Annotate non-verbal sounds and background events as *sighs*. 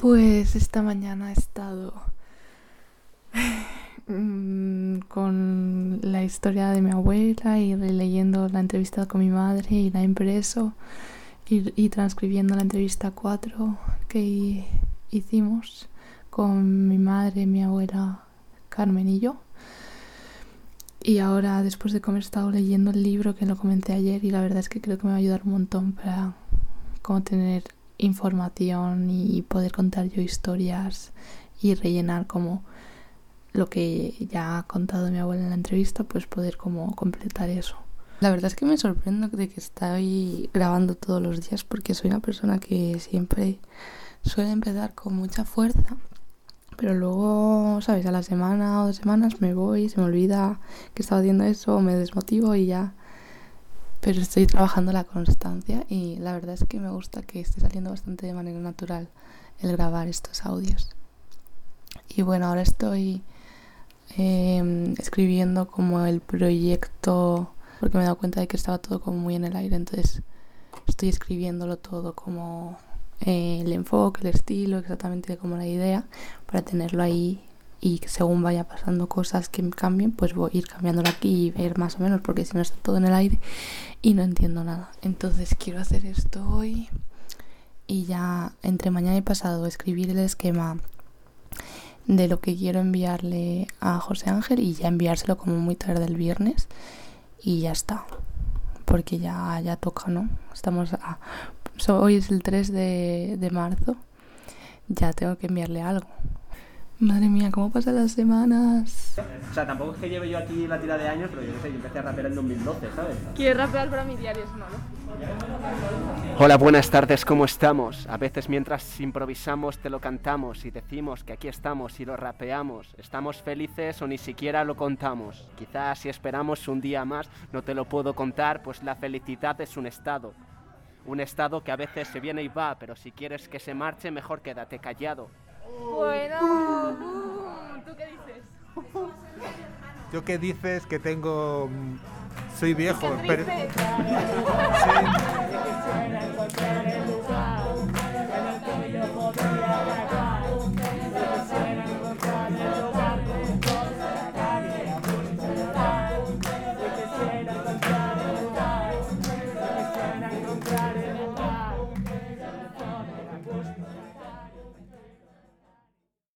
Pues esta mañana he estado *sighs* mm, con la historia de mi abuela y leyendo la entrevista con mi madre y la impreso y, transcribiendo la entrevista 4 que hicimos con mi madre, mi abuela Carmen y yo. Y ahora, después de comer, he estado leyendo el libro que lo comencé ayer y la verdad es que creo que me va a ayudar un montón para como tener información y poder contar yo historias y rellenar como lo que ya ha contado mi abuela en la entrevista, pues poder como completar eso. La verdad es que me sorprendo de que estoy grabando todos los días porque soy una persona que siempre suele empezar con mucha fuerza, pero luego, ¿sabes? A la semana o dos semanas me voy, se me olvida que estaba haciendo eso, me desmotivo y ya pero estoy trabajando la constancia y la verdad es que me gusta que esté saliendo bastante de manera natural el grabar estos audios. Y bueno, ahora estoy em, escribiendo como el proyecto porque me he dado cuenta de que estaba todo como muy en el aire, entonces estoy escribiéndolo todo como eh, el enfoque, el estilo, exactamente como la idea, para tenerlo ahí y según vaya pasando cosas que cambien, pues voy a ir cambiándolo aquí y ver más o menos, porque si no está todo en el aire y no entiendo nada. Entonces quiero hacer esto hoy y ya entre mañana y pasado escribir el esquema de lo que quiero enviarle a José Ángel y ya enviárselo como muy tarde el viernes y ya está. Porque ya, ya toca, ¿no? Estamos a, hoy es el 3 de, de marzo. Ya tengo que enviarle algo. Madre mía, ¿cómo pasan las semanas? O sea, tampoco es que lleve yo aquí la tira de años, pero yo sé, yo empecé a rapear en 2012, ¿sabes? ¿Quieres rapear para mi diario? No, Hola, buenas tardes, ¿cómo estamos? A veces mientras improvisamos te lo cantamos y decimos que aquí estamos y lo rapeamos. ¿Estamos felices o ni siquiera lo contamos? Quizás si esperamos un día más no te lo puedo contar, pues la felicidad es un estado. Un estado que a veces se viene y va, pero si quieres que se marche, mejor quédate callado. Bueno, ¿tú qué dices? ¿Yo qué dices? Que tengo... Mm, soy viejo, pero... *laughs* Sí.